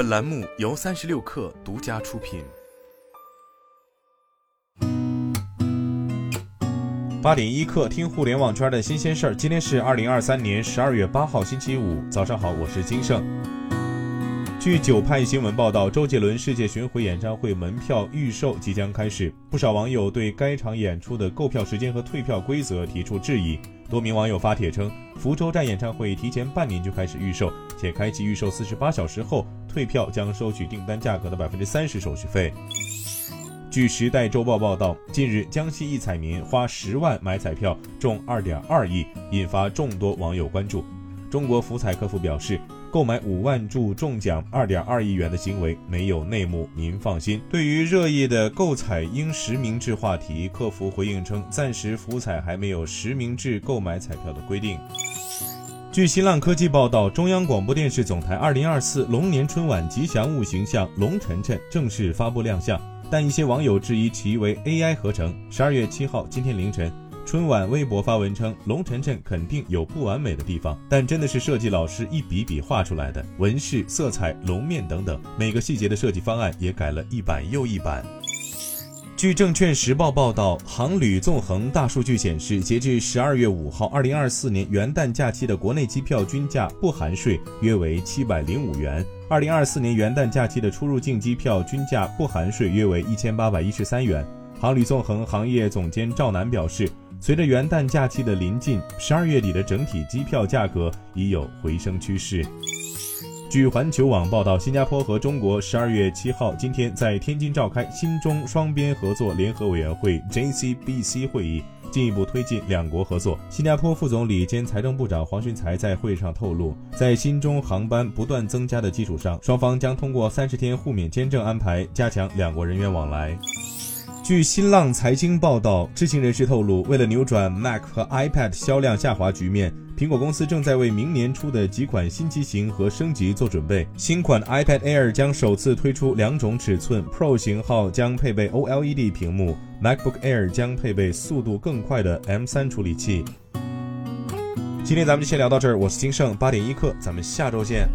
本栏目由三十六氪独家出品。八点一刻，听互联网圈的新鲜事儿。今天是二零二三年十二月八号，星期五，早上好，我是金盛。据九派新闻报道，周杰伦世界巡回演唱会门票预售即将开始，不少网友对该场演出的购票时间和退票规则提出质疑。多名网友发帖称，福州站演唱会提前半年就开始预售，且开启预售四十八小时后退票将收取订单价格的百分之三十手续费。据时代周报报道，近日江西一彩民花十万买彩票中二点二亿，引发众多网友关注。中国福彩客服表示。购买五万注中奖二点二亿元的行为没有内幕，您放心。对于热议的购彩应实名制话题，客服回应称，暂时福彩还没有实名制购买彩票的规定。据新浪科技报道，中央广播电视总台二零二四龙年春晚吉祥物形象龙晨晨正式发布亮相，但一些网友质疑其为 AI 合成。十二月七号，今天凌晨。春晚微博发文称，龙晨晨肯定有不完美的地方，但真的是设计老师一笔笔画出来的，纹饰、色彩、龙面等等，每个细节的设计方案也改了一版又一版。据证券时报报道，航旅纵横大数据显示，截至十二月五号，二零二四年元旦假期的国内机票均价不含税约为七百零五元，二零二四年元旦假期的出入境机票均价不含税约为一千八百一十三元。航旅纵横行业总监赵楠表示。随着元旦假期的临近，十二月底的整体机票价格已有回升趋势。据环球网报道，新加坡和中国十二月七号今天在天津召开新中双边合作联合委员会 （JCBC） 会议，进一步推进两国合作。新加坡副总理兼财政部长黄循财在会上透露，在新中航班不断增加的基础上，双方将通过三十天互免签证安排，加强两国人员往来。据新浪财经报道，知情人士透露，为了扭转 Mac 和 iPad 销量下滑局面，苹果公司正在为明年出的几款新机型和升级做准备。新款 iPad Air 将首次推出两种尺寸，Pro 型号将配备 OLED 屏幕，MacBook Air 将配备速度更快的 M3 处理器。今天咱们就先聊到这儿，我是金盛八点一刻，咱们下周见。